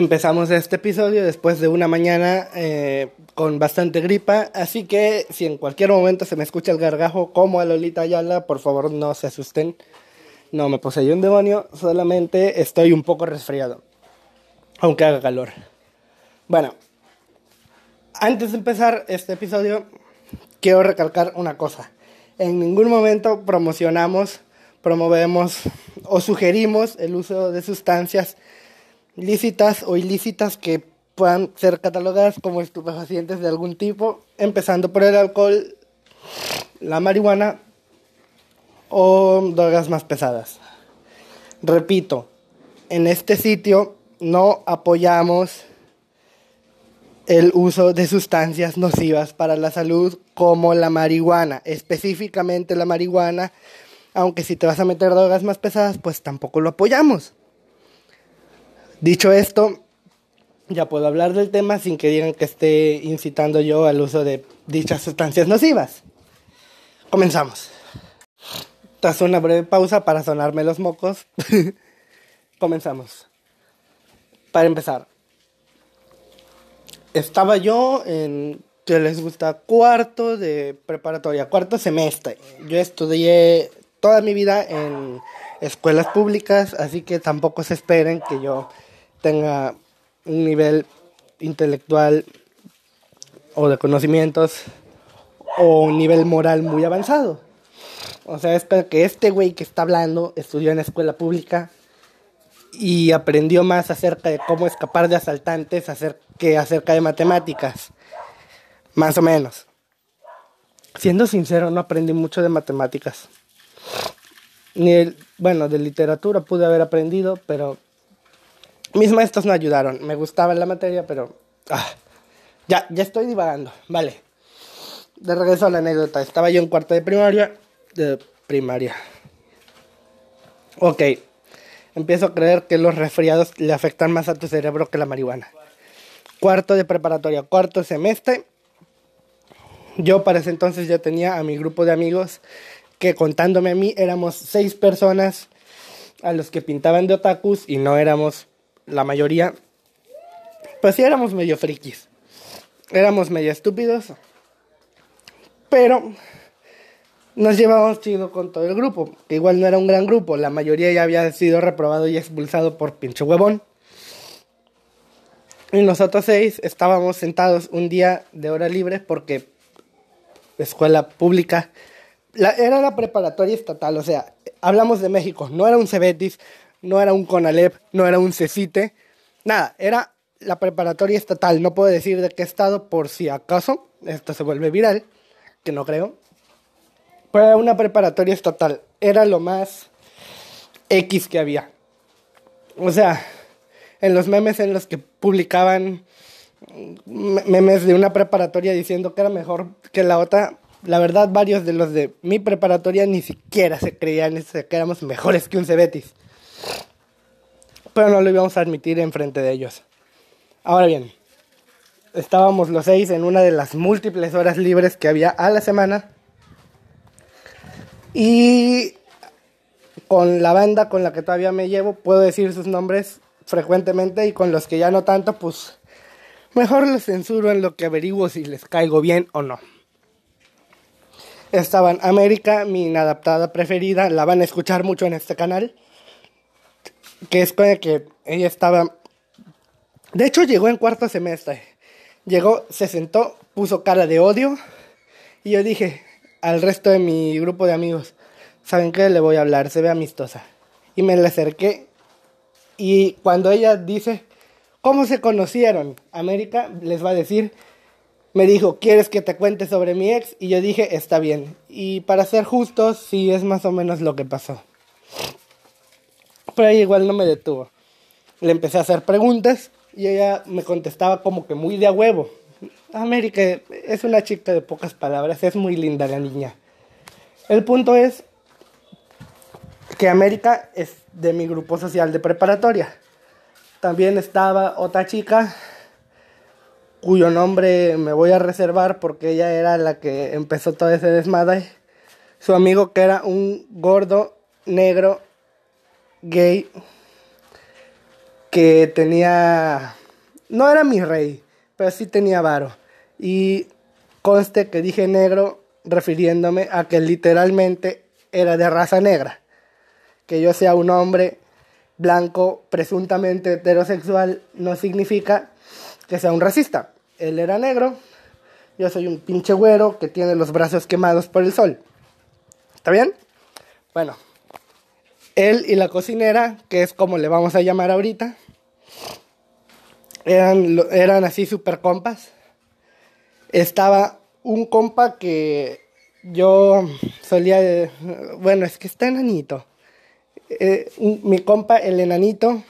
Empezamos este episodio después de una mañana eh, con bastante gripa, así que si en cualquier momento se me escucha el gargajo como a Lolita Ayala, por favor no se asusten. No me poseyó un demonio, solamente estoy un poco resfriado, aunque haga calor. Bueno, antes de empezar este episodio, quiero recalcar una cosa. En ningún momento promocionamos, promovemos o sugerimos el uso de sustancias lícitas o ilícitas que puedan ser catalogadas como estupefacientes de algún tipo, empezando por el alcohol, la marihuana o drogas más pesadas. Repito, en este sitio no apoyamos el uso de sustancias nocivas para la salud como la marihuana, específicamente la marihuana, aunque si te vas a meter drogas más pesadas, pues tampoco lo apoyamos. Dicho esto, ya puedo hablar del tema sin que digan que esté incitando yo al uso de dichas sustancias nocivas. Comenzamos. Tras una breve pausa para sonarme los mocos, comenzamos. Para empezar, estaba yo en que les gusta cuarto de preparatoria, cuarto semestre. Yo estudié toda mi vida en escuelas públicas, así que tampoco se esperen que yo tenga un nivel intelectual o de conocimientos o un nivel moral muy avanzado. O sea, es que este güey que está hablando estudió en escuela pública y aprendió más acerca de cómo escapar de asaltantes que acerca de matemáticas. Más o menos. Siendo sincero, no aprendí mucho de matemáticas. Ni bueno, de literatura pude haber aprendido, pero mis maestros no ayudaron. Me gustaba la materia, pero... Ah, ya, ya estoy divagando. Vale. De regreso a la anécdota. Estaba yo en cuarto de primaria. De primaria. Ok. Empiezo a creer que los resfriados le afectan más a tu cerebro que la marihuana. Cuarto de preparatoria, cuarto semestre. Yo para ese entonces ya tenía a mi grupo de amigos que contándome a mí éramos seis personas a los que pintaban de otakus y no éramos la mayoría, pues sí éramos medio frikis. Éramos medio estúpidos. Pero nos llevábamos chido con todo el grupo. Que igual no era un gran grupo. La mayoría ya había sido reprobado y expulsado por pinche huevón. Y nosotros seis estábamos sentados un día de hora libre porque escuela pública. era la preparatoria estatal, o sea, hablamos de México, no era un Cebetis, no era un CONALEP, no era un CECITE, nada, era la preparatoria estatal. No puedo decir de qué estado por si acaso esto se vuelve viral, que no creo. Pero era una preparatoria estatal, era lo más X que había. O sea, en los memes en los que publicaban memes de una preparatoria diciendo que era mejor que la otra, la verdad varios de los de mi preparatoria ni siquiera se creían que éramos mejores que un Cebetis pero no lo íbamos a admitir en frente de ellos. Ahora bien, estábamos los seis en una de las múltiples horas libres que había a la semana y con la banda con la que todavía me llevo puedo decir sus nombres frecuentemente y con los que ya no tanto pues mejor los censuro en lo que averiguo si les caigo bien o no. Estaban América, mi inadaptada preferida, la van a escuchar mucho en este canal que es que ella estaba... De hecho, llegó en cuarto semestre. Llegó, se sentó, puso cara de odio. Y yo dije al resto de mi grupo de amigos, ¿saben qué? Le voy a hablar, se ve amistosa. Y me le acerqué. Y cuando ella dice, ¿cómo se conocieron? América les va a decir, me dijo, ¿quieres que te cuente sobre mi ex? Y yo dije, está bien. Y para ser justos, sí es más o menos lo que pasó pero ella igual no me detuvo. Le empecé a hacer preguntas y ella me contestaba como que muy de a huevo. América es una chica de pocas palabras, es muy linda la niña. El punto es que América es de mi grupo social de preparatoria. También estaba otra chica cuyo nombre me voy a reservar porque ella era la que empezó todo ese desmadre. Su amigo que era un gordo negro gay que tenía, no era mi rey, pero sí tenía varo. Y conste que dije negro refiriéndome a que literalmente era de raza negra. Que yo sea un hombre blanco presuntamente heterosexual no significa que sea un racista. Él era negro, yo soy un pinche güero que tiene los brazos quemados por el sol. ¿Está bien? Bueno, él y la cocinera, que es como le vamos a llamar ahorita, eran, eran así super compas. Estaba un compa que yo solía, bueno, es que está enanito. Eh, mi compa, el enanito,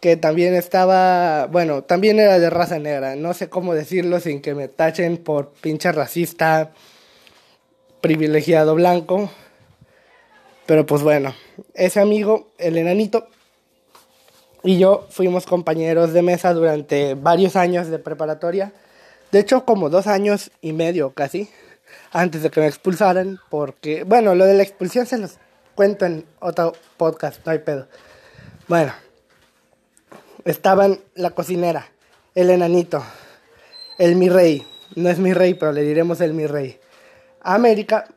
que también estaba, bueno, también era de raza negra, no sé cómo decirlo sin que me tachen por pinche racista, privilegiado blanco, pero pues bueno, ese amigo, el enanito, y yo fuimos compañeros de mesa durante varios años de preparatoria, de hecho como dos años y medio casi, antes de que me expulsaran, porque, bueno, lo de la expulsión se los cuento en otro podcast, no hay pedo. Bueno, estaban la cocinera, el enanito, el mi rey, no es mi rey, pero le diremos el mi rey, América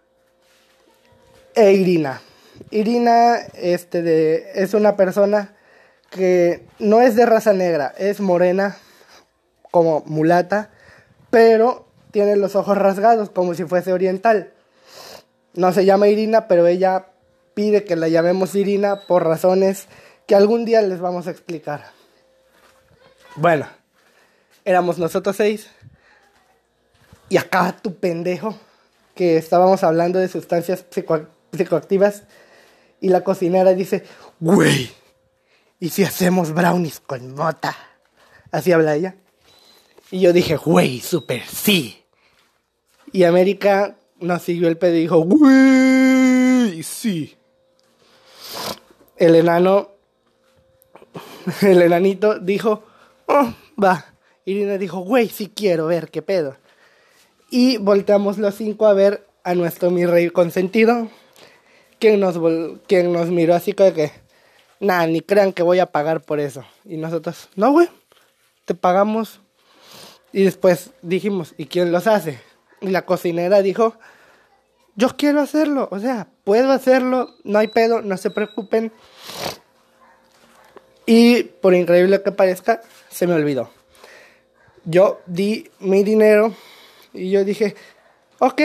e Irina. Irina este de, es una persona que no es de raza negra, es morena, como mulata, pero tiene los ojos rasgados como si fuese oriental. No se llama Irina, pero ella pide que la llamemos Irina por razones que algún día les vamos a explicar. Bueno, éramos nosotros seis. Y acá tu pendejo, que estábamos hablando de sustancias psicoactivas. Y la cocinera dice, güey, ¿y si hacemos brownies con mota? Así habla ella. Y yo dije, güey, super sí. Y América nos siguió el pedo y dijo, güey, sí. El enano, el enanito dijo, oh, va. Irina dijo, güey, sí quiero ver qué pedo. Y volteamos los cinco a ver a nuestro mi rey consentido, quien nos, quien nos miró así como que, nada, ni crean que voy a pagar por eso. Y nosotros, no, güey, te pagamos. Y después dijimos, ¿y quién los hace? Y la cocinera dijo, yo quiero hacerlo, o sea, puedo hacerlo, no hay pedo, no se preocupen. Y por increíble que parezca, se me olvidó. Yo di mi dinero y yo dije, ok,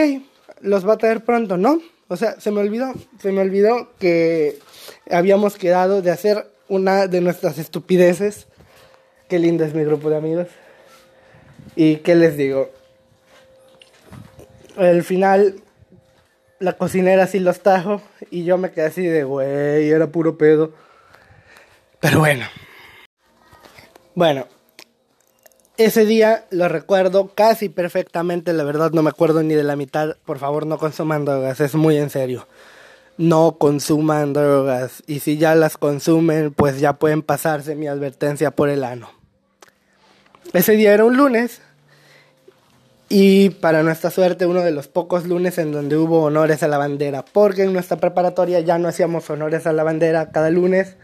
los va a traer pronto, ¿no? O sea, se me olvidó, se me olvidó que habíamos quedado de hacer una de nuestras estupideces. Qué lindo es mi grupo de amigos. Y qué les digo. Al final, la cocinera sí los trajo y yo me quedé así de, güey, era puro pedo. Pero bueno. Bueno. Ese día lo recuerdo casi perfectamente, la verdad no me acuerdo ni de la mitad. Por favor, no consuman drogas, es muy en serio. No consuman drogas y si ya las consumen, pues ya pueden pasarse mi advertencia por el ano. Ese día era un lunes y para nuestra suerte uno de los pocos lunes en donde hubo honores a la bandera, porque en nuestra preparatoria ya no hacíamos honores a la bandera cada lunes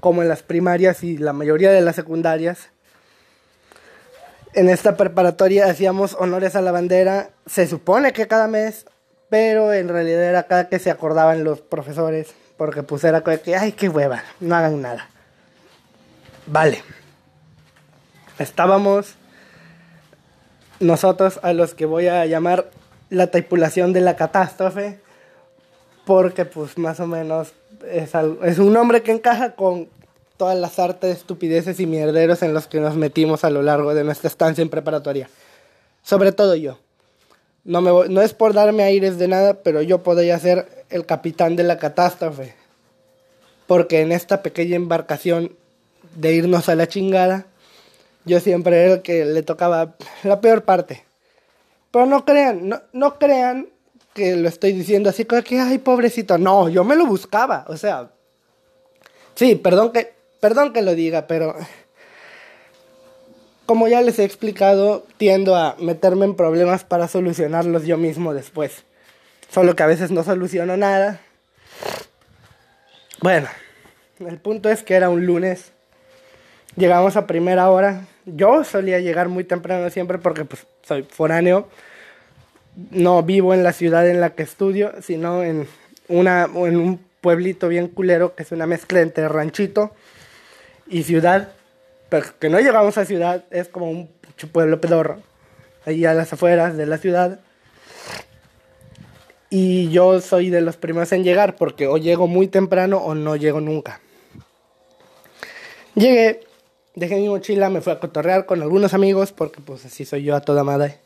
como en las primarias y la mayoría de las secundarias. En esta preparatoria hacíamos honores a la bandera, se supone que cada mes, pero en realidad era cada que se acordaban los profesores, porque pues era que, ay, qué hueva, no hagan nada. Vale. Estábamos nosotros a los que voy a llamar la tripulación de la catástrofe, porque pues más o menos es, un nombre que encaja con todas las artes, estupideces y mierderos en los que nos metimos a lo largo de nuestra estancia en preparatoria. Sobre todo yo. No, me no es por darme aires de nada, pero yo podría ser el capitán de la catástrofe. Porque en esta pequeña embarcación de irnos a la chingada, yo siempre era el que le tocaba la peor parte. Pero no crean, no, no crean que lo estoy diciendo así como que, ay, pobrecito. No, yo me lo buscaba. O sea, sí, perdón que, perdón que lo diga, pero como ya les he explicado, tiendo a meterme en problemas para solucionarlos yo mismo después. Solo que a veces no soluciono nada. Bueno, el punto es que era un lunes Llegamos a primera hora. Yo solía llegar muy temprano siempre porque pues soy foráneo. No vivo en la ciudad en la que estudio, sino en, una, en un pueblito bien culero que es una mezcla entre ranchito y ciudad. Pero que no llegamos a ciudad, es como un pueblo pedorro. Ahí a las afueras de la ciudad. Y yo soy de los primeros en llegar porque o llego muy temprano o no llego nunca. Llegué, dejé mi mochila, me fui a cotorrear con algunos amigos porque pues así soy yo a toda madre.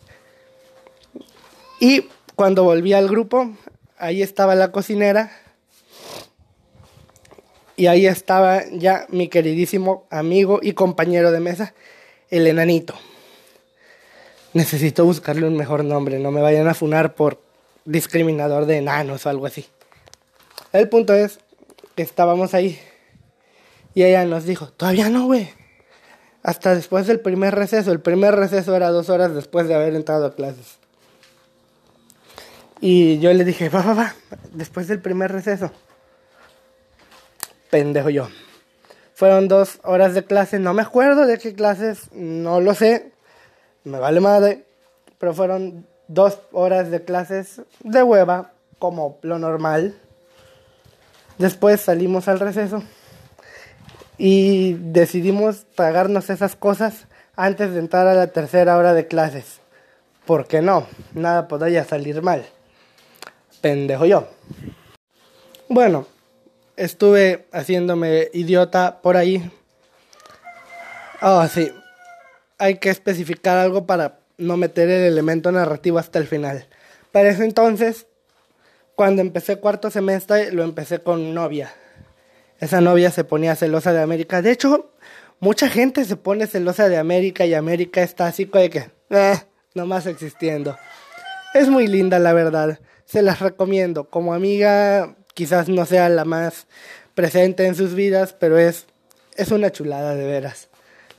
Y cuando volví al grupo, ahí estaba la cocinera. Y ahí estaba ya mi queridísimo amigo y compañero de mesa, el enanito. Necesito buscarle un mejor nombre, no me vayan a funar por discriminador de enanos o algo así. El punto es que estábamos ahí y ella nos dijo, todavía no, güey. Hasta después del primer receso. El primer receso era dos horas después de haber entrado a clases. Y yo le dije, va, va, va, después del primer receso. Pendejo yo. Fueron dos horas de clase, no me acuerdo de qué clases, no lo sé, me vale madre, pero fueron dos horas de clases de hueva, como lo normal. Después salimos al receso y decidimos pagarnos esas cosas antes de entrar a la tercera hora de clases. ¿Por qué no? Nada podría salir mal. Pendejo yo. Bueno, estuve haciéndome idiota por ahí. Ah, oh, sí. Hay que especificar algo para no meter el elemento narrativo hasta el final. Para ese entonces, cuando empecé cuarto semestre, lo empecé con novia. Esa novia se ponía celosa de América. De hecho, mucha gente se pone celosa de América y América está así como que, eh, nomás existiendo. Es muy linda, la verdad. Se las recomiendo. Como amiga, quizás no sea la más presente en sus vidas, pero es, es una chulada de veras.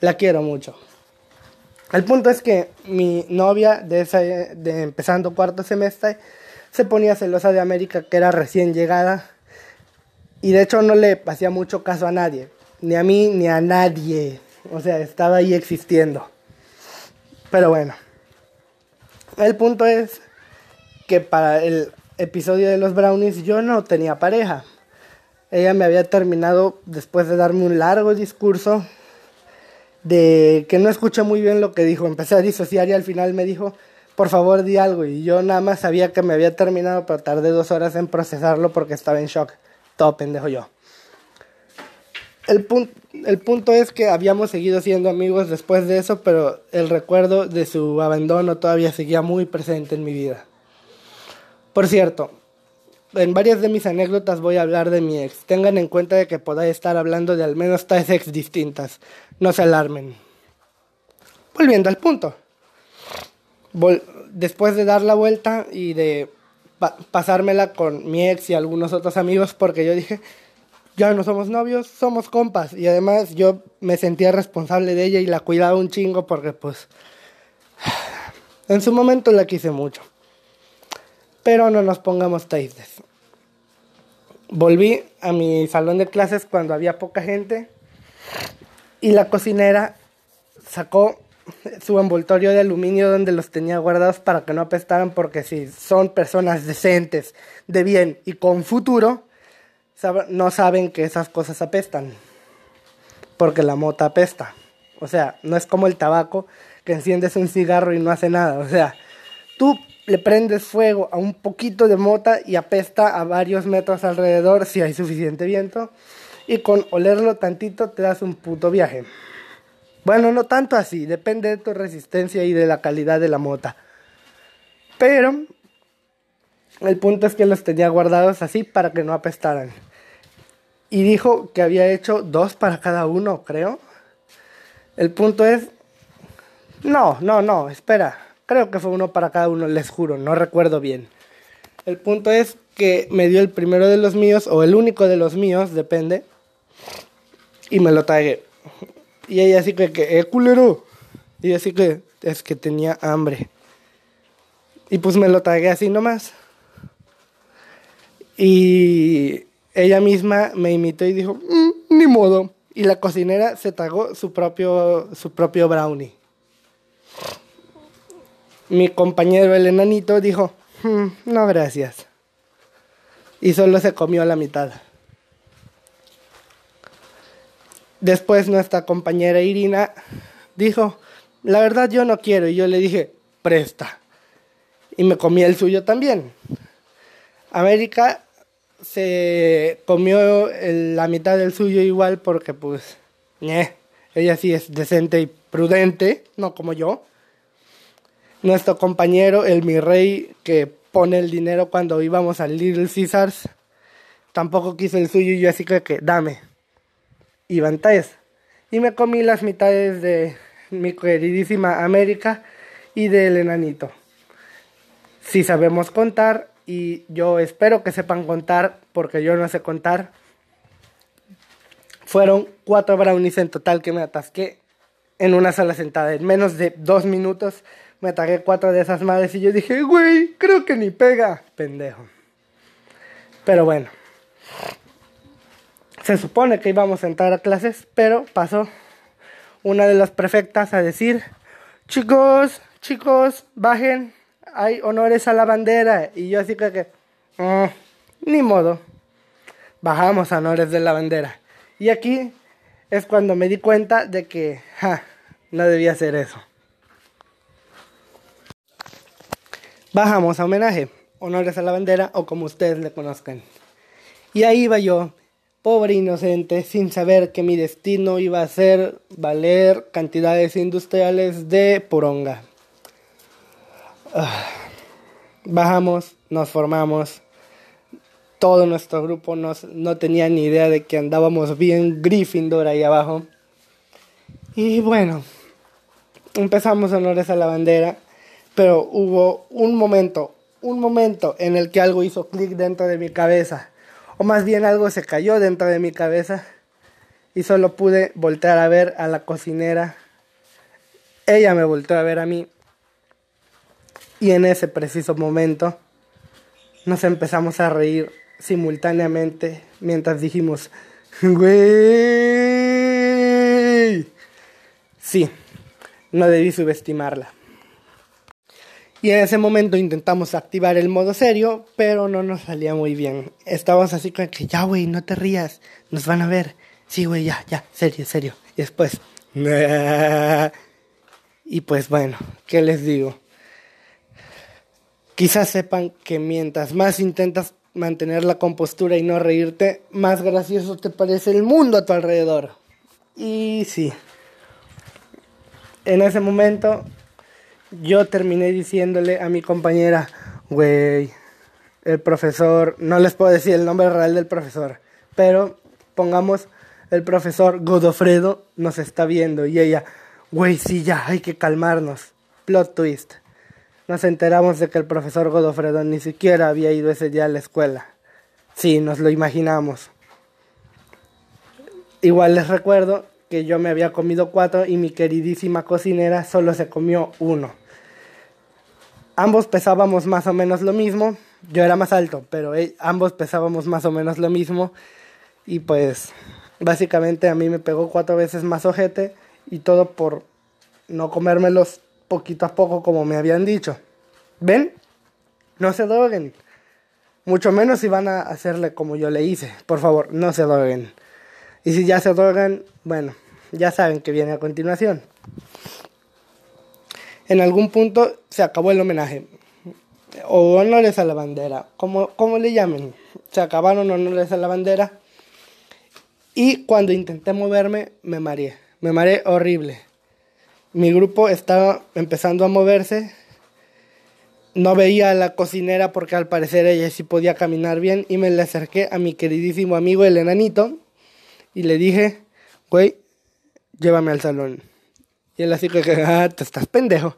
La quiero mucho. El punto es que mi novia de, esa, de empezando cuarto semestre se ponía celosa de América, que era recién llegada. Y de hecho no le hacía mucho caso a nadie. Ni a mí ni a nadie. O sea, estaba ahí existiendo. Pero bueno. El punto es que para el episodio de los brownies yo no tenía pareja. Ella me había terminado después de darme un largo discurso de que no escuché muy bien lo que dijo. Empecé a disociar y al final me dijo, por favor di algo. Y yo nada más sabía que me había terminado, pero tardé dos horas en procesarlo porque estaba en shock. Todo pendejo yo. El, el punto es que habíamos seguido siendo amigos después de eso, pero el recuerdo de su abandono todavía seguía muy presente en mi vida. Por cierto, en varias de mis anécdotas voy a hablar de mi ex. Tengan en cuenta de que podáis estar hablando de al menos tres ex distintas. No se alarmen. Volviendo al punto. Después de dar la vuelta y de pasármela con mi ex y algunos otros amigos, porque yo dije, ya no somos novios, somos compas. Y además yo me sentía responsable de ella y la cuidaba un chingo porque pues en su momento la quise mucho. Pero no nos pongamos tristes. Volví a mi salón de clases cuando había poca gente y la cocinera sacó su envoltorio de aluminio donde los tenía guardados para que no apestaran porque si son personas decentes, de bien y con futuro, no saben que esas cosas apestan. Porque la mota apesta. O sea, no es como el tabaco que enciendes un cigarro y no hace nada. O sea, tú le prendes fuego a un poquito de mota y apesta a varios metros alrededor si hay suficiente viento. Y con olerlo tantito te das un puto viaje. Bueno, no tanto así, depende de tu resistencia y de la calidad de la mota. Pero el punto es que los tenía guardados así para que no apestaran. Y dijo que había hecho dos para cada uno, creo. El punto es... No, no, no, espera. Creo que fue uno para cada uno, les juro, no recuerdo bien. El punto es que me dio el primero de los míos, o el único de los míos, depende. Y me lo tragué. Y ella así que, eh, culero. Y así que, es que tenía hambre. Y pues me lo tragué así nomás. Y ella misma me imitó y dijo, mm, ni modo. y la cocinera se tragó su propio, su propio brownie. Mi compañero el enanito dijo, "Hmm, no gracias. Y solo se comió la mitad. Después nuestra compañera Irina dijo, la verdad yo no quiero. Y yo le dije, presta. Y me comí el suyo también. América se comió la mitad del suyo igual porque pues, ella sí es decente y prudente, no como yo. Nuestro compañero, el mi rey, que pone el dinero cuando íbamos al Little Caesars, tampoco quiso el suyo y yo así que, que dame. Y tres. Y me comí las mitades de mi queridísima América y del enanito. Si sabemos contar, y yo espero que sepan contar, porque yo no sé contar, fueron cuatro brownies en total que me atasqué en una sola sentada. En menos de dos minutos me ataqué cuatro de esas madres y yo dije, güey, creo que ni pega, pendejo. Pero bueno. Se supone que íbamos a entrar a clases, pero pasó una de las prefectas a decir, chicos, chicos, bajen, hay honores a la bandera. Y yo así que, que mm, ni modo, bajamos a honores de la bandera. Y aquí es cuando me di cuenta de que, ja, no debía hacer eso. Bajamos a homenaje, honores a la bandera o como ustedes le conozcan. Y ahí iba yo, pobre inocente, sin saber que mi destino iba a ser valer cantidades industriales de poronga. Ah, bajamos, nos formamos. Todo nuestro grupo no tenía ni idea de que andábamos bien Gryffindor ahí abajo. Y bueno, empezamos honores a la bandera, pero hubo un momento, un momento en el que algo hizo clic dentro de mi cabeza o más bien algo se cayó dentro de mi cabeza y solo pude voltear a ver a la cocinera. Ella me volteó a ver a mí y en ese preciso momento nos empezamos a reír simultáneamente mientras dijimos, güey. Sí, no debí subestimarla. Y en ese momento intentamos activar el modo serio, pero no nos salía muy bien. Estábamos así con que, ya, güey, no te rías, nos van a ver. Sí, güey, ya, ya, serio, serio. Y después, y pues bueno, ¿qué les digo? Quizás sepan que mientras más intentas mantener la compostura y no reírte, más gracioso te parece el mundo a tu alrededor. Y sí, en ese momento yo terminé diciéndole a mi compañera, güey, el profesor, no les puedo decir el nombre real del profesor, pero pongamos el profesor Godofredo nos está viendo y ella, güey, sí, ya, hay que calmarnos. Plot twist. Nos enteramos de que el profesor Godofredo ni siquiera había ido ese día a la escuela. Sí, nos lo imaginamos. Igual les recuerdo que yo me había comido cuatro y mi queridísima cocinera solo se comió uno. Ambos pesábamos más o menos lo mismo. Yo era más alto, pero e, ambos pesábamos más o menos lo mismo. Y pues básicamente a mí me pegó cuatro veces más ojete y todo por no comérmelos poquito a poco como me habían dicho. ¿Ven? No se droguen. Mucho menos si van a hacerle como yo le hice. Por favor, no se droguen. Y si ya se drogan, bueno, ya saben que viene a continuación. En algún punto se acabó el homenaje. O honores a la bandera, como, como le llamen. Se acabaron honores a la bandera. Y cuando intenté moverme, me mareé. Me mareé horrible. Mi grupo estaba empezando a moverse. No veía a la cocinera porque al parecer ella sí podía caminar bien. Y me le acerqué a mi queridísimo amigo el enanito y le dije, güey, llévame al salón. Y él así que, ah, te estás pendejo.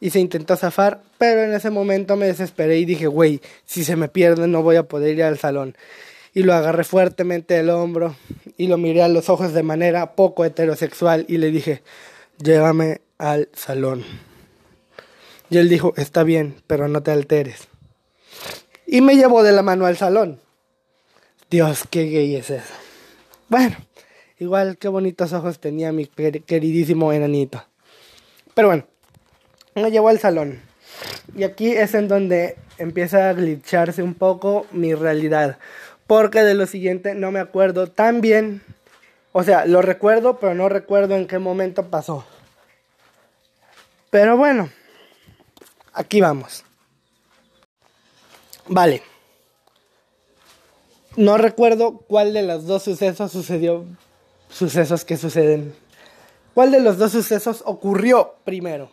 Y se intentó zafar, pero en ese momento me desesperé y dije, güey, si se me pierde no voy a poder ir al salón. Y lo agarré fuertemente del hombro y lo miré a los ojos de manera poco heterosexual y le dije, llévame al salón. Y él dijo, está bien, pero no te alteres. Y me llevó de la mano al salón. Dios, qué gay es eso. Bueno, Igual, qué bonitos ojos tenía mi queridísimo enanito. Pero bueno, me llevó al salón. Y aquí es en donde empieza a glitcharse un poco mi realidad. Porque de lo siguiente no me acuerdo tan bien. O sea, lo recuerdo, pero no recuerdo en qué momento pasó. Pero bueno, aquí vamos. Vale. No recuerdo cuál de los dos sucesos sucedió. Sucesos que suceden. ¿Cuál de los dos sucesos ocurrió primero?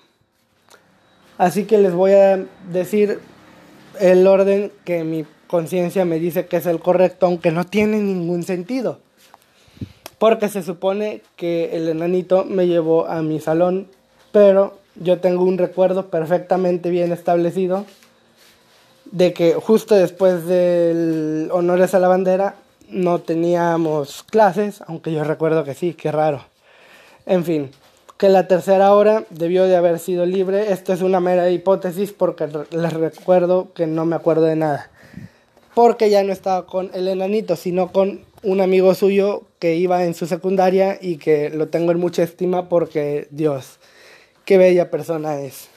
Así que les voy a decir el orden que mi conciencia me dice que es el correcto, aunque no tiene ningún sentido. Porque se supone que el enanito me llevó a mi salón, pero yo tengo un recuerdo perfectamente bien establecido de que justo después del honores a la bandera no teníamos clases, aunque yo recuerdo que sí, qué raro. En fin, que la tercera hora debió de haber sido libre. Esto es una mera hipótesis porque les recuerdo que no me acuerdo de nada. Porque ya no estaba con el enanito, sino con un amigo suyo que iba en su secundaria y que lo tengo en mucha estima porque Dios, qué bella persona es.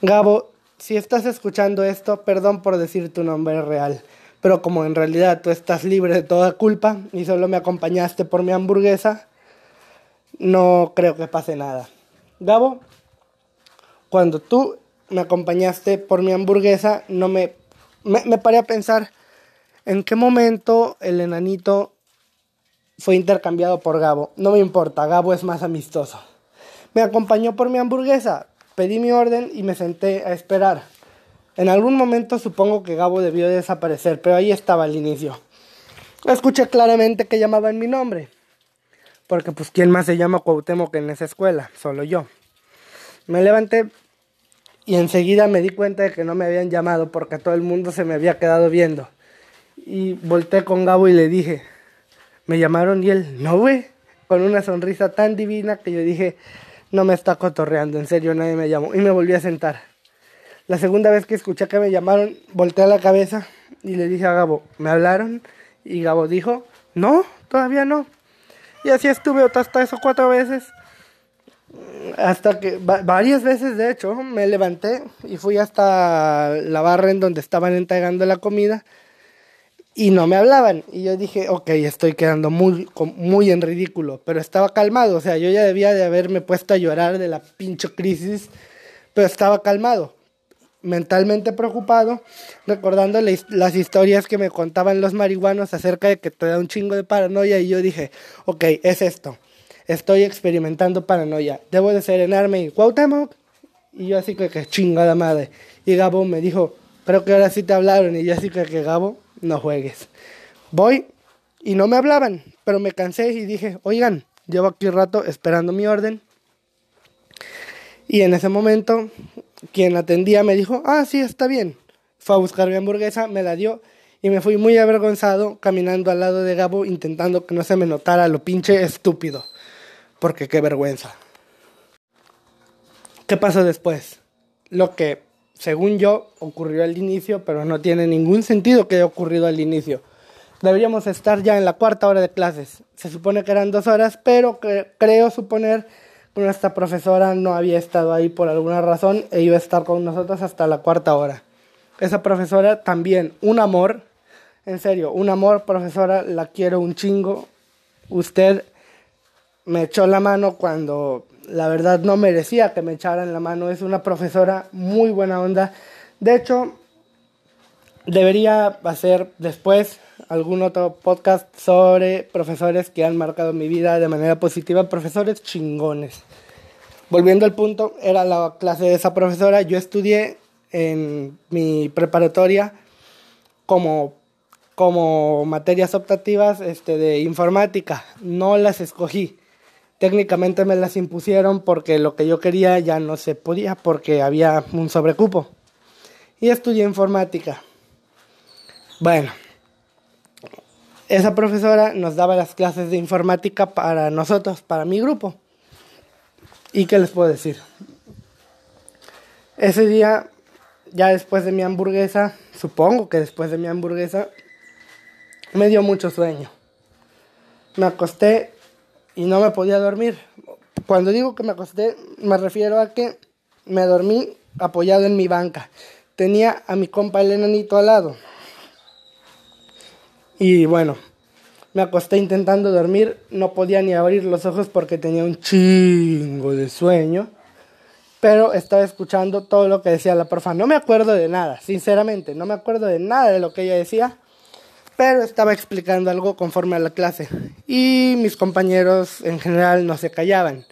Gabo, si estás escuchando esto, perdón por decir tu nombre real, pero como en realidad tú estás libre de toda culpa y solo me acompañaste por mi hamburguesa, no creo que pase nada. Gabo, cuando tú me acompañaste por mi hamburguesa, no me, me, me paré a pensar en qué momento el enanito fue intercambiado por Gabo. No me importa, Gabo es más amistoso. Me acompañó por mi hamburguesa, Pedí mi orden y me senté a esperar. En algún momento supongo que Gabo debió desaparecer, pero ahí estaba al inicio. Escuché claramente que llamaban mi nombre. Porque pues quién más se llama Cuauhtémoc en esa escuela, solo yo. Me levanté y enseguida me di cuenta de que no me habían llamado porque todo el mundo se me había quedado viendo. Y volteé con Gabo y le dije, ¿me llamaron? Y él, no, güey, con una sonrisa tan divina que yo dije, no me está cotorreando, en serio, nadie me llamó. Y me volví a sentar. La segunda vez que escuché que me llamaron, volteé la cabeza y le dije a Gabo, ¿me hablaron? Y Gabo dijo, no, todavía no. Y así estuve hasta eso cuatro veces. Hasta que, varias veces de hecho, me levanté y fui hasta la barra en donde estaban entregando la comida y no me hablaban. Y yo dije, ok, estoy quedando muy, muy en ridículo, pero estaba calmado, o sea, yo ya debía de haberme puesto a llorar de la pinche crisis, pero estaba calmado, mentalmente preocupado, recordando las historias que me contaban los marihuanos acerca de que te da un chingo de paranoia y yo dije, ok, es esto, estoy experimentando paranoia, debo de serenarme y Cuauhtémoc, y yo así que, que chingada madre, y Gabo me dijo, creo que ahora sí te hablaron, y yo así que, que Gabo, no juegues. Voy y no me hablaban, pero me cansé y dije, oigan, llevo aquí un rato esperando mi orden. Y en ese momento, quien atendía me dijo, ah, sí, está bien. Fue a buscar mi hamburguesa, me la dio y me fui muy avergonzado caminando al lado de Gabo intentando que no se me notara lo pinche estúpido. Porque qué vergüenza. ¿Qué pasó después? Lo que según yo, ocurrió al inicio, pero no tiene ningún sentido que haya ocurrido al inicio. Deberíamos estar ya en la cuarta hora de clases. Se supone que eran dos horas, pero creo suponer nuestra profesora no había estado ahí por alguna razón e iba a estar con nosotros hasta la cuarta hora. Esa profesora también, un amor, en serio, un amor, profesora, la quiero un chingo. Usted me echó la mano cuando la verdad no merecía que me echaran la mano. Es una profesora muy buena onda. De hecho, debería hacer después algún otro podcast sobre profesores que han marcado mi vida de manera positiva, profesores chingones. Volviendo al punto, era la clase de esa profesora. Yo estudié en mi preparatoria como, como materias optativas este, de informática. No las escogí técnicamente me las impusieron porque lo que yo quería ya no se podía porque había un sobrecupo. Y estudié informática. Bueno, esa profesora nos daba las clases de informática para nosotros, para mi grupo. ¿Y qué les puedo decir? Ese día, ya después de mi hamburguesa, supongo que después de mi hamburguesa, me dio mucho sueño. Me acosté y no me podía dormir. Cuando digo que me acosté, me refiero a que me dormí apoyado en mi banca. Tenía a mi compa el enanito al lado. Y bueno, me acosté intentando dormir, no podía ni abrir los ojos porque tenía un chingo de sueño, pero estaba escuchando todo lo que decía la profa. No me acuerdo de nada, sinceramente, no me acuerdo de nada de lo que ella decía, pero estaba explicando algo conforme a la clase y mis compañeros en general no se callaban.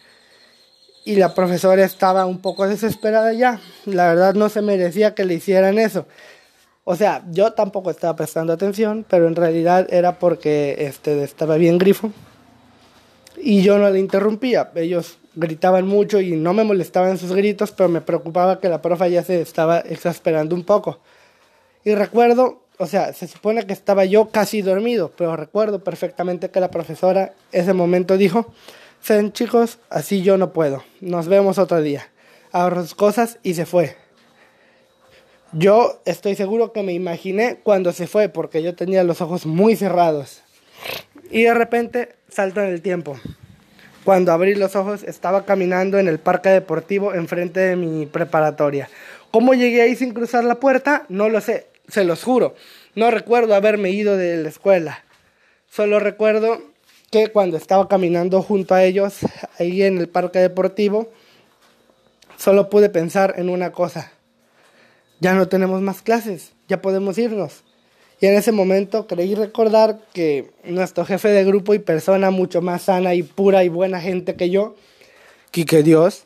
Y la profesora estaba un poco desesperada ya. La verdad no se merecía que le hicieran eso. O sea, yo tampoco estaba prestando atención, pero en realidad era porque este, estaba bien grifo. Y yo no le interrumpía. Ellos gritaban mucho y no me molestaban sus gritos, pero me preocupaba que la profa ya se estaba exasperando un poco. Y recuerdo, o sea, se supone que estaba yo casi dormido, pero recuerdo perfectamente que la profesora ese momento dijo, Ven chicos, así yo no puedo. Nos vemos otro día. Ahorró sus cosas y se fue. Yo estoy seguro que me imaginé cuando se fue porque yo tenía los ojos muy cerrados. Y de repente salto en el tiempo. Cuando abrí los ojos estaba caminando en el parque deportivo enfrente de mi preparatoria. ¿Cómo llegué ahí sin cruzar la puerta? No lo sé, se los juro. No recuerdo haberme ido de la escuela. Solo recuerdo que cuando estaba caminando junto a ellos ahí en el parque deportivo, solo pude pensar en una cosa ya no tenemos más clases, ya podemos irnos. Y en ese momento creí recordar que nuestro jefe de grupo y persona mucho más sana y pura y buena gente que yo, que Dios,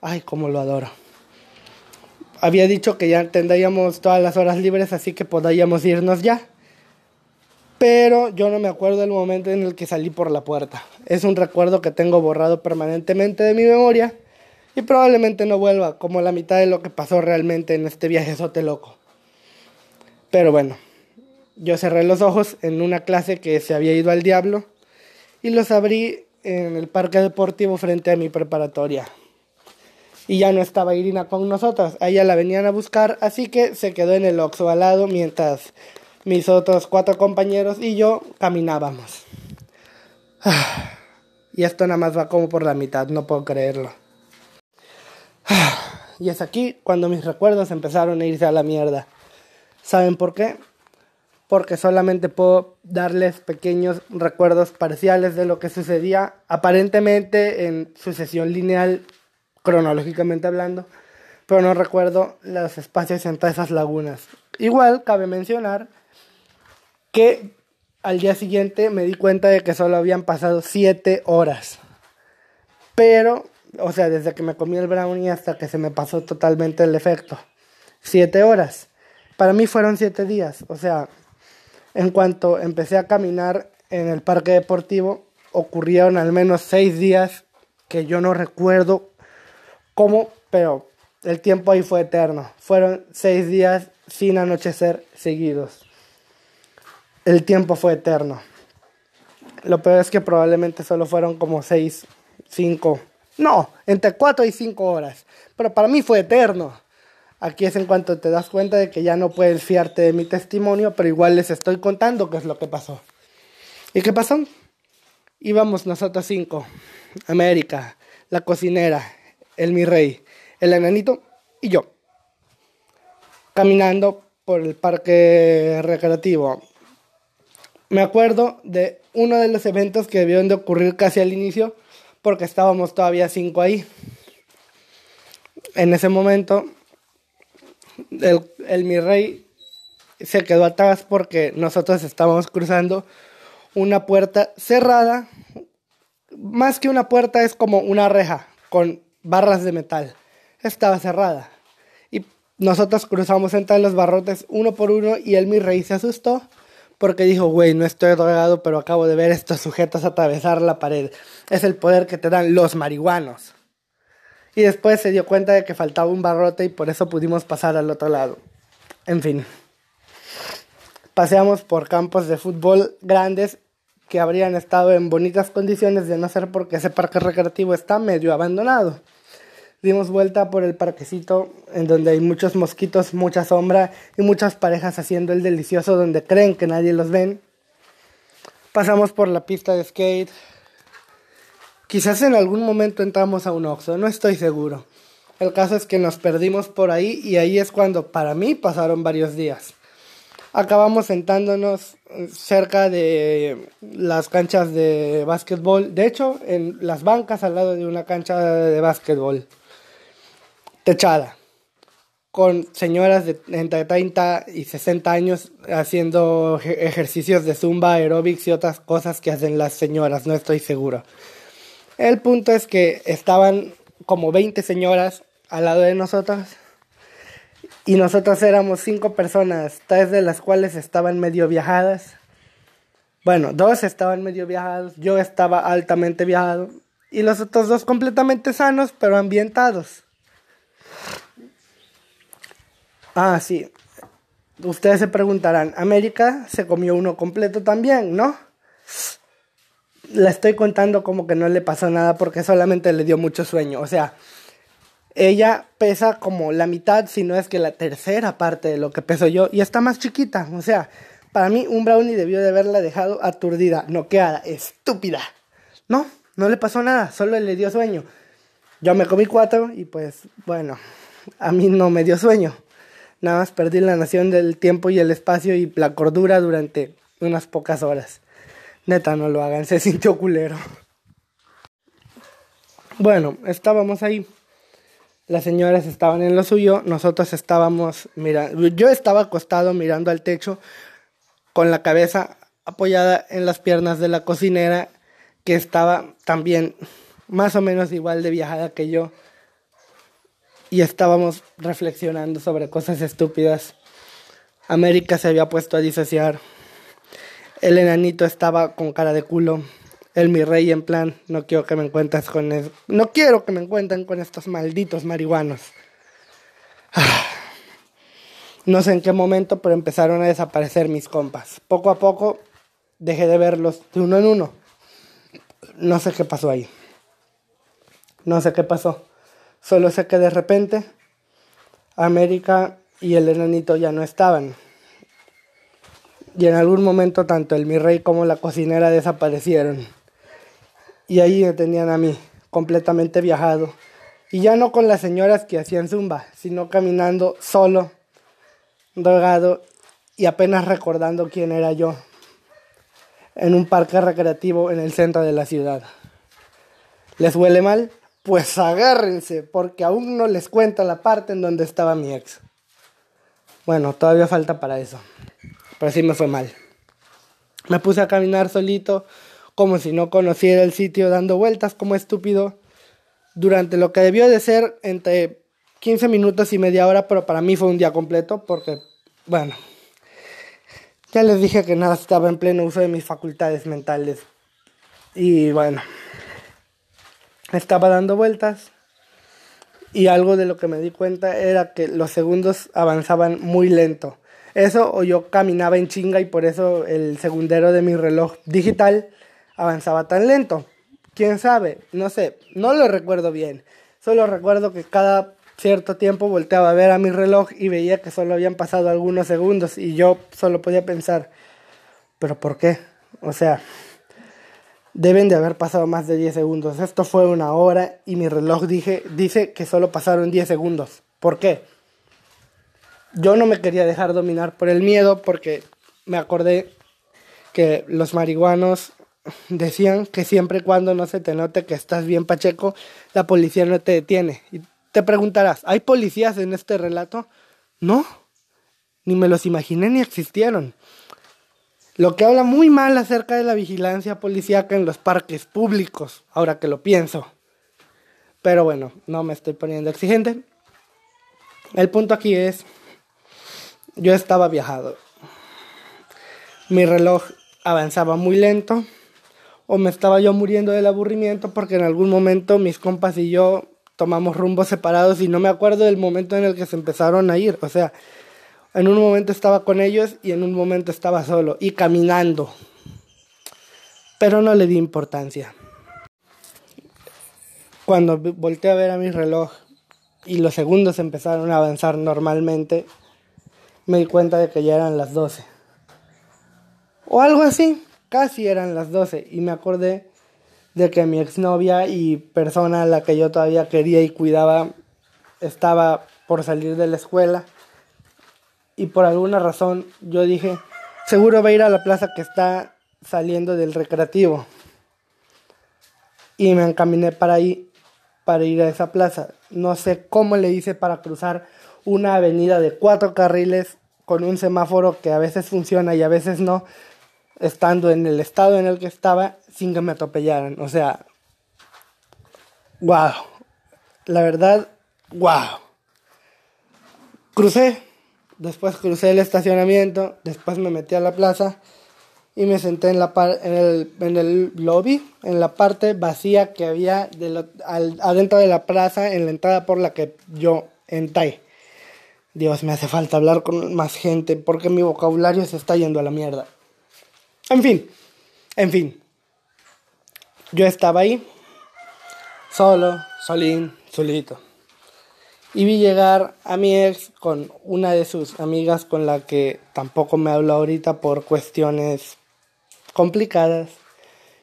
ay, cómo lo adoro. Había dicho que ya tendríamos todas las horas libres, así que podríamos irnos ya. Pero yo no me acuerdo del momento en el que salí por la puerta. Es un recuerdo que tengo borrado permanentemente de mi memoria y probablemente no vuelva como la mitad de lo que pasó realmente en este viaje sote loco. Pero bueno, yo cerré los ojos en una clase que se había ido al diablo y los abrí en el parque deportivo frente a mi preparatoria. Y ya no estaba Irina con nosotros, a ella la venían a buscar, así que se quedó en el Oxo al lado mientras mis otros cuatro compañeros y yo caminábamos. Y esto nada más va como por la mitad, no puedo creerlo. Y es aquí cuando mis recuerdos empezaron a irse a la mierda. ¿Saben por qué? Porque solamente puedo darles pequeños recuerdos parciales de lo que sucedía aparentemente en sucesión lineal, cronológicamente hablando, pero no recuerdo los espacios entre esas lagunas. Igual cabe mencionar que al día siguiente me di cuenta de que solo habían pasado 7 horas. Pero o sea, desde que me comí el brownie hasta que se me pasó totalmente el efecto. Siete horas. Para mí fueron siete días. O sea, en cuanto empecé a caminar en el parque deportivo, ocurrieron al menos seis días que yo no recuerdo cómo, pero el tiempo ahí fue eterno. Fueron seis días sin anochecer seguidos. El tiempo fue eterno. Lo peor es que probablemente solo fueron como seis, cinco no, entre 4 y 5 horas. Pero para mí fue eterno. Aquí es en cuanto te das cuenta de que ya no puedes fiarte de mi testimonio, pero igual les estoy contando qué es lo que pasó. ¿Y qué pasó? Íbamos nosotros cinco. América, la cocinera, el mi rey, el enanito y yo. Caminando por el parque recreativo. Me acuerdo de uno de los eventos que debieron de ocurrir casi al inicio, porque estábamos todavía cinco ahí. En ese momento, el, el mi rey se quedó atrás porque nosotros estábamos cruzando una puerta cerrada. Más que una puerta es como una reja con barras de metal. Estaba cerrada. Y nosotros cruzamos entre los barrotes uno por uno y el mi rey se asustó porque dijo, güey, no estoy drogado, pero acabo de ver estos sujetos atravesar la pared. Es el poder que te dan los marihuanos. Y después se dio cuenta de que faltaba un barrote y por eso pudimos pasar al otro lado. En fin. Paseamos por campos de fútbol grandes que habrían estado en bonitas condiciones de no ser porque ese parque recreativo está medio abandonado dimos vuelta por el parquecito en donde hay muchos mosquitos, mucha sombra y muchas parejas haciendo el delicioso donde creen que nadie los ven. Pasamos por la pista de skate, Quizás en algún momento entramos a un Oxxo, no estoy seguro. El caso es que nos perdimos por ahí y ahí es cuando para mí pasaron varios días. Acabamos sentándonos cerca de las canchas de básquetbol, de hecho en las bancas al lado de una cancha de básquetbol techada, con señoras de entre 30 y 60 años haciendo ejercicios de zumba, aeróbics y otras cosas que hacen las señoras, no estoy seguro. El punto es que estaban como 20 señoras al lado de nosotros. Y nosotros éramos cinco personas, tres de las cuales estaban medio viajadas. Bueno, dos estaban medio viajados, yo estaba altamente viajado. Y los otros dos completamente sanos, pero ambientados. Ah, sí. Ustedes se preguntarán, América se comió uno completo también, ¿no? La estoy contando como que no le pasó nada porque solamente le dio mucho sueño. O sea, ella pesa como la mitad, si no es que la tercera parte de lo que peso yo, y está más chiquita. O sea, para mí un brownie debió de haberla dejado aturdida, noqueada, estúpida. No, no le pasó nada, solo le dio sueño. Yo me comí cuatro y pues bueno, a mí no me dio sueño. Nada más perdí la nación del tiempo y el espacio y la cordura durante unas pocas horas. Neta, no lo hagan, se sintió culero. Bueno, estábamos ahí las señoras estaban en lo suyo, nosotros estábamos mirando, yo estaba acostado mirando al techo con la cabeza apoyada en las piernas de la cocinera que estaba también más o menos igual de viajada que yo y estábamos reflexionando sobre cosas estúpidas. América se había puesto a disociar. El enanito estaba con cara de culo el mi rey en plan, no quiero que me encuentres con eso. No quiero que me encuentren con estos malditos marihuanos. No sé en qué momento, pero empezaron a desaparecer mis compas. Poco a poco dejé de verlos de uno en uno. No sé qué pasó ahí. No sé qué pasó. Solo sé que de repente América y el enanito ya no estaban. Y en algún momento tanto el mi rey como la cocinera desaparecieron. Y ahí me tenían a mí, completamente viajado. Y ya no con las señoras que hacían zumba, sino caminando solo, drogado y apenas recordando quién era yo. En un parque recreativo en el centro de la ciudad. ¿Les huele mal? Pues agárrense, porque aún no les cuento la parte en donde estaba mi ex. Bueno, todavía falta para eso. Pero sí me fue mal. Me puse a caminar solito como si no conociera el sitio, dando vueltas como estúpido durante lo que debió de ser entre 15 minutos y media hora, pero para mí fue un día completo porque, bueno, ya les dije que nada estaba en pleno uso de mis facultades mentales. Y bueno, estaba dando vueltas y algo de lo que me di cuenta era que los segundos avanzaban muy lento. Eso o yo caminaba en chinga y por eso el segundero de mi reloj digital avanzaba tan lento. ¿Quién sabe? No sé, no lo recuerdo bien. Solo recuerdo que cada cierto tiempo volteaba a ver a mi reloj y veía que solo habían pasado algunos segundos y yo solo podía pensar, ¿pero por qué? O sea, deben de haber pasado más de 10 segundos. Esto fue una hora y mi reloj dije, dice que solo pasaron 10 segundos. ¿Por qué? Yo no me quería dejar dominar por el miedo porque me acordé que los marihuanos decían que siempre y cuando no se te note que estás bien pacheco, la policía no te detiene. Y te preguntarás, ¿hay policías en este relato? No, ni me los imaginé ni existieron. Lo que habla muy mal acerca de la vigilancia policíaca en los parques públicos, ahora que lo pienso. Pero bueno, no me estoy poniendo exigente. El punto aquí es, yo estaba viajado. Mi reloj avanzaba muy lento o me estaba yo muriendo del aburrimiento porque en algún momento mis compas y yo tomamos rumbos separados y no me acuerdo del momento en el que se empezaron a ir. O sea, en un momento estaba con ellos y en un momento estaba solo y caminando. Pero no le di importancia. Cuando volteé a ver a mi reloj y los segundos empezaron a avanzar normalmente, me di cuenta de que ya eran las 12. O algo así. Casi eran las 12 y me acordé de que mi exnovia y persona a la que yo todavía quería y cuidaba estaba por salir de la escuela. Y por alguna razón yo dije, seguro va a ir a la plaza que está saliendo del recreativo. Y me encaminé para ahí, para ir a esa plaza. No sé cómo le hice para cruzar una avenida de cuatro carriles con un semáforo que a veces funciona y a veces no, estando en el estado en el que estaba sin que me atropellaran. O sea, wow. La verdad, wow. Crucé, después crucé el estacionamiento, después me metí a la plaza y me senté en, la en, el, lobby, en la parte vacía que había de adentro de la plaza, en la entrada por la que yo entré. Dios, me hace falta hablar con más gente porque mi vocabulario se está yendo a la mierda. En fin, en fin. Yo estaba ahí, solo, solín, solito. Y vi llegar a mi ex con una de sus amigas con la que tampoco me hablo ahorita por cuestiones complicadas.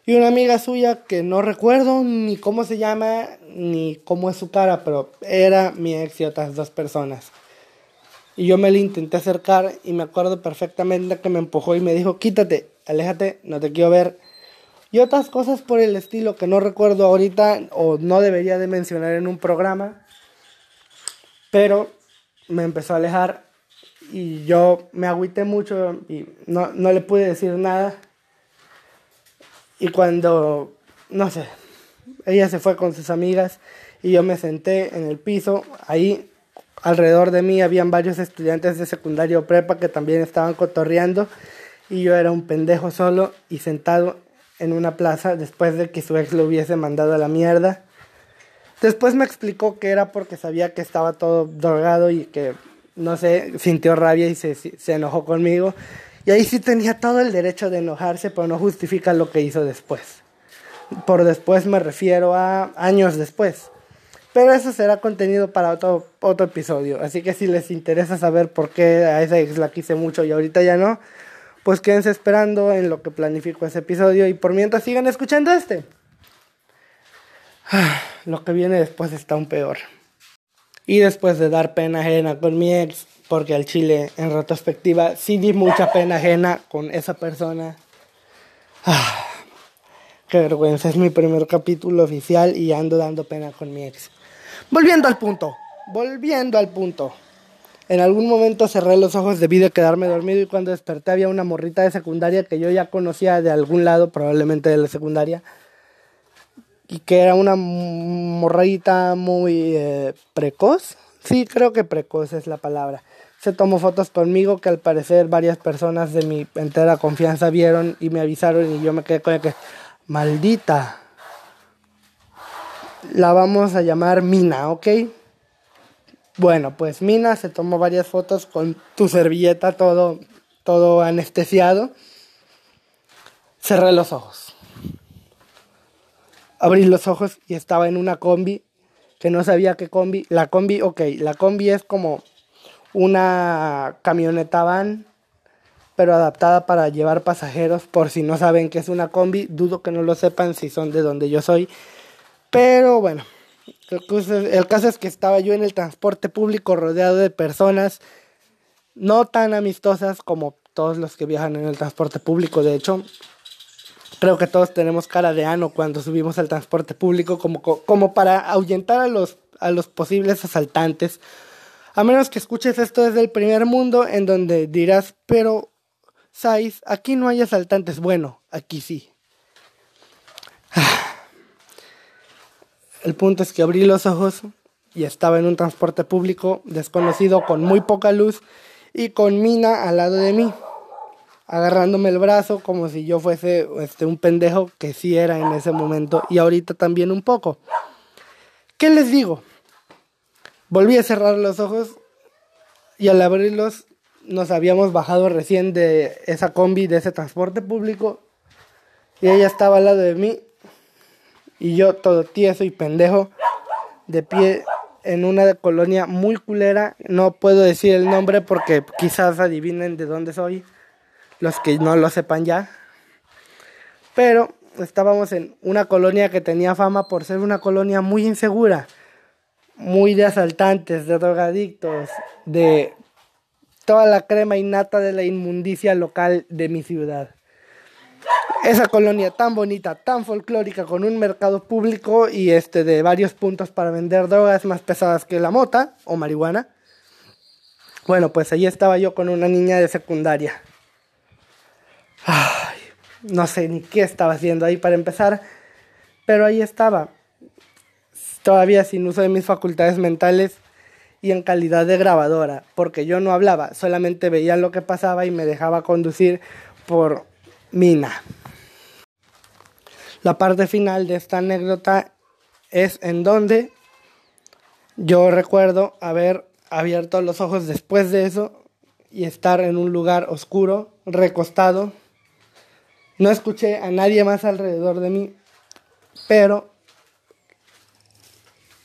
Y una amiga suya que no recuerdo ni cómo se llama ni cómo es su cara, pero era mi ex y otras dos personas. Y yo me le intenté acercar y me acuerdo perfectamente que me empujó y me dijo, quítate, aléjate, no te quiero ver. Y otras cosas por el estilo que no recuerdo ahorita o no debería de mencionar en un programa. Pero me empezó a alejar y yo me agüité mucho y no, no le pude decir nada. Y cuando, no sé, ella se fue con sus amigas y yo me senté en el piso ahí alrededor de mí habían varios estudiantes de secundario prepa que también estaban cotorreando y yo era un pendejo solo y sentado en una plaza después de que su ex lo hubiese mandado a la mierda. Después me explicó que era porque sabía que estaba todo drogado y que, no sé, sintió rabia y se, se enojó conmigo. Y ahí sí tenía todo el derecho de enojarse, pero no justifica lo que hizo después. Por después me refiero a años después. Pero eso será contenido para otro, otro episodio. Así que si les interesa saber por qué a esa ex la quise mucho y ahorita ya no, pues quédense esperando en lo que planifico ese episodio y por mientras sigan escuchando este. Lo que viene después está aún peor. Y después de dar pena ajena con mi ex, porque al chile en retrospectiva sí di mucha pena ajena con esa persona. qué vergüenza, es mi primer capítulo oficial y ando dando pena con mi ex. Volviendo al punto, volviendo al punto. En algún momento cerré los ojos debido a quedarme dormido y cuando desperté había una morrita de secundaria que yo ya conocía de algún lado, probablemente de la secundaria, y que era una morrita muy eh, precoz. Sí, creo que precoz es la palabra. Se tomó fotos conmigo que al parecer varias personas de mi entera confianza vieron y me avisaron y yo me quedé con que, maldita, la vamos a llamar Mina, ¿ok? Bueno, pues Mina se tomó varias fotos con tu servilleta todo, todo anestesiado. Cerré los ojos. Abrí los ojos y estaba en una combi que no sabía qué combi. La combi, ok, la combi es como una camioneta van, pero adaptada para llevar pasajeros. Por si no saben qué es una combi, dudo que no lo sepan si son de donde yo soy. Pero bueno, el caso, es que estaba yo en el transporte público rodeado de personas no tan amistosas como todos los que viajan en el transporte público. De hecho, creo que todos tenemos cara de ano cuando subimos al transporte público como, como para ahuyentar a los, a los posibles asaltantes. A menos que escuches esto desde el primer mundo en donde dirás, pero, Sais, aquí no hay asaltantes. Bueno, aquí sí. El punto es que abrí los ojos y estaba en un transporte público desconocido con muy poca luz y con Mina al lado de mí, agarrándome el brazo como si yo fuese este, un pendejo que sí era en ese momento y ahorita también un poco. ¿Qué les digo? Volví a cerrar los ojos y al abrirlos nos habíamos bajado recién de esa combi, de ese transporte público y ella estaba al lado de mí y yo todo tieso y pendejo de pie en una colonia muy culera. No puedo decir el nombre porque quizás adivinen de dónde soy, los que no lo sepan ya. Pero estábamos en una colonia que tenía fama por ser una colonia muy insegura, muy de asaltantes, de drogadictos, de toda la crema innata de la inmundicia local de mi ciudad. Esa colonia tan bonita, tan folclórica, con un mercado público y este de varios puntos para vender drogas más pesadas que la mota o marihuana. Bueno, pues allí estaba yo con una niña de secundaria. Ay, no sé ni qué estaba haciendo ahí para empezar, pero ahí estaba, todavía sin uso de mis facultades mentales y en calidad de grabadora, porque yo no hablaba, solamente veía lo que pasaba y me dejaba conducir por Mina. La parte final de esta anécdota es en donde yo recuerdo haber abierto los ojos después de eso y estar en un lugar oscuro, recostado. No escuché a nadie más alrededor de mí, pero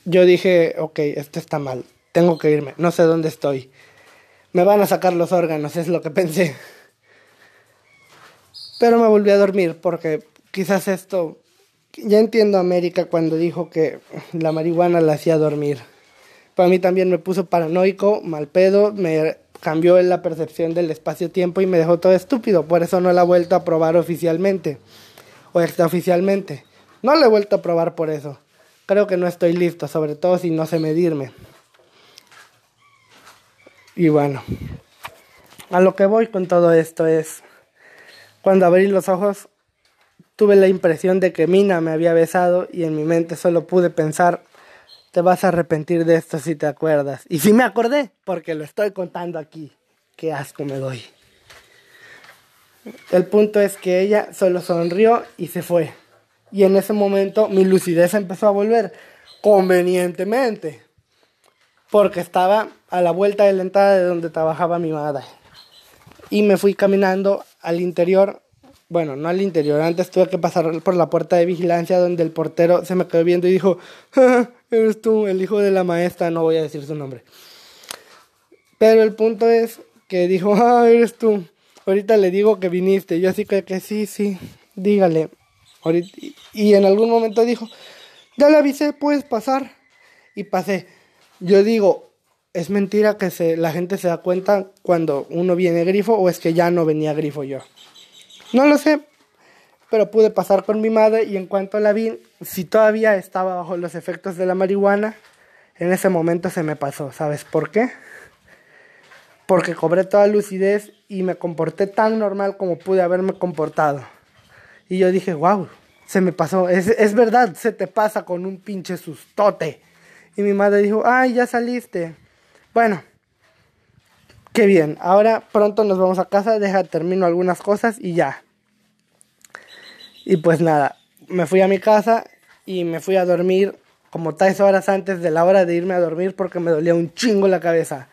yo dije, ok, esto está mal tengo que irme, no sé dónde estoy. Me van a sacar los órganos, es lo que pensé. Pero me volví a dormir porque quizás esto... Ya entiendo América cuando dijo que la marihuana la hacía dormir. Para mí también me puso paranoico, mal pedo, me cambió la percepción del espacio-tiempo y me dejó todo estúpido. Por eso no la he vuelto a probar oficialmente o extraoficialmente. No la he vuelto a probar por eso. Creo que no estoy listo, sobre todo si no sé medirme. Y bueno, a lo que voy con todo esto es, cuando abrí los ojos, tuve la impresión de que Mina me había besado y en mi mente solo pude pensar, te vas a arrepentir de esto si te acuerdas. Y sí me acordé, porque lo estoy contando aquí. Qué asco me doy. El punto es que ella solo sonrió y se fue. Y en ese momento mi lucidez empezó a volver convenientemente porque estaba a la vuelta de la entrada de donde trabajaba mi madre. Y me fui caminando al interior, bueno, no al interior, antes tuve que pasar por la puerta de vigilancia donde el portero se me quedó viendo y dijo, eres tú, el hijo de la maestra, no voy a decir su nombre. Pero el punto es que dijo, ah, eres tú, ahorita le digo que viniste, yo así que, que sí, sí, dígale. Y en algún momento dijo, ya le avisé, puedes pasar. Y pasé. Yo digo, ¿es mentira que se, la gente se da cuenta cuando uno viene grifo o es que ya no venía grifo yo? No lo sé, pero pude pasar con mi madre y en cuanto la vi, si todavía estaba bajo los efectos de la marihuana, en ese momento se me pasó. ¿Sabes por qué? Porque cobré toda lucidez y me comporté tan normal como pude haberme comportado. Y yo dije, wow, se me pasó. Es, es verdad, se te pasa con un pinche sustote. Y mi madre dijo, ay, ya saliste. Bueno, qué bien. Ahora pronto nos vamos a casa, deja, termino algunas cosas y ya. Y pues nada, me fui a mi casa y me fui a dormir como tres horas antes de la hora de irme a dormir porque me dolía un chingo la cabeza.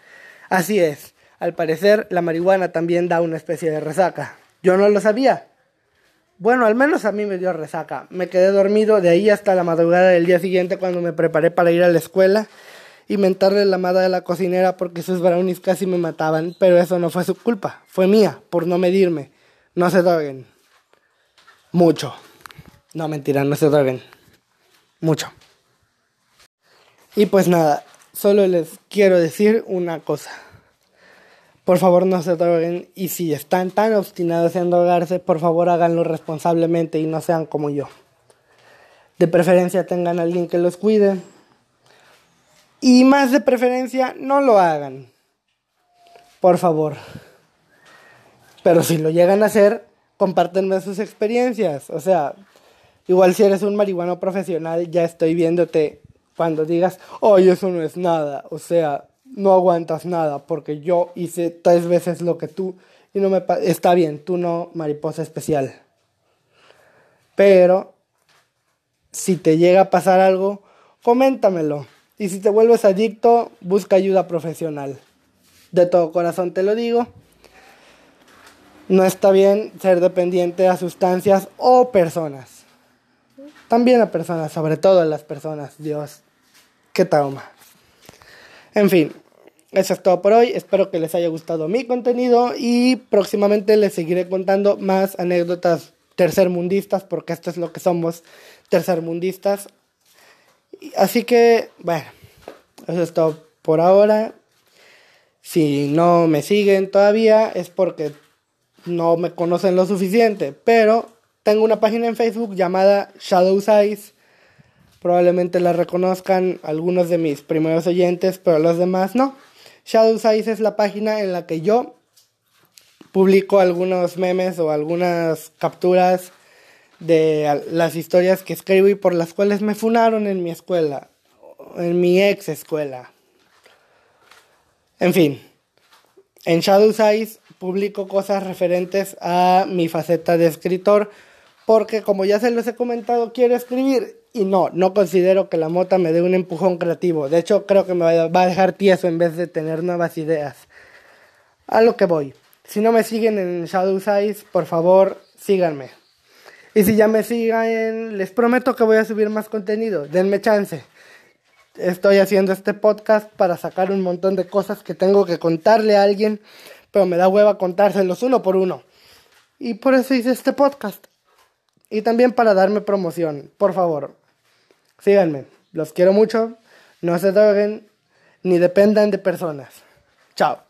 Así es, al parecer la marihuana también da una especie de resaca. Yo no lo sabía, bueno, al menos a mí me dio resaca. Me quedé dormido de ahí hasta la madrugada del día siguiente cuando me preparé para ir a la escuela y mentarle la madre de la cocinera porque sus brownies casi me mataban, pero eso no fue su culpa, fue mía por no medirme. No se droguen. Mucho. No, mentira, no se droguen. Mucho. Y pues nada, solo les quiero decir una cosa. Por favor no se droguen y si están tan obstinados en drogarse, por favor háganlo responsablemente y no sean como yo. De preferencia tengan a alguien que los cuide. Y más de preferencia no lo hagan. Por favor. Pero si lo llegan a hacer, compártenme sus experiencias. O sea, igual si eres un marihuano profesional, ya estoy viéndote cuando digas, oye, eso no es nada. O sea, no aguantas nada porque yo hice tres veces lo que tú y no me está bien, tú no mariposa especial. Pero si te llega a pasar algo, coméntamelo. Y si te vuelves adicto, busca ayuda profesional. De todo corazón te lo digo. No está bien ser dependiente a sustancias o personas. También a personas, sobre todo a las personas. Dios, qué trauma. En fin, eso es todo por hoy. Espero que les haya gustado mi contenido y próximamente les seguiré contando más anécdotas tercermundistas, porque esto es lo que somos, tercermundistas. Así que, bueno, eso es todo por ahora. Si no me siguen todavía es porque no me conocen lo suficiente, pero tengo una página en Facebook llamada Shadows Eyes. Probablemente la reconozcan algunos de mis primeros oyentes, pero los demás no. Shadows Eyes es la página en la que yo publico algunos memes o algunas capturas de las historias que escribo y por las cuales me funaron en mi escuela, en mi ex escuela. En fin, en Shadows Eyes publico cosas referentes a mi faceta de escritor porque como ya se los he comentado quiero escribir y no, no considero que la mota me dé un empujón creativo. De hecho creo que me va a dejar tieso en vez de tener nuevas ideas. A lo que voy. Si no me siguen en Shadow Size, por favor, síganme. Y si ya me siguen, les prometo que voy a subir más contenido. Denme chance. Estoy haciendo este podcast para sacar un montón de cosas que tengo que contarle a alguien, pero me da hueva contárselos uno por uno. Y por eso hice este podcast. Y también para darme promoción. Por favor, síganme. Los quiero mucho. No se droguen ni dependan de personas. Chao.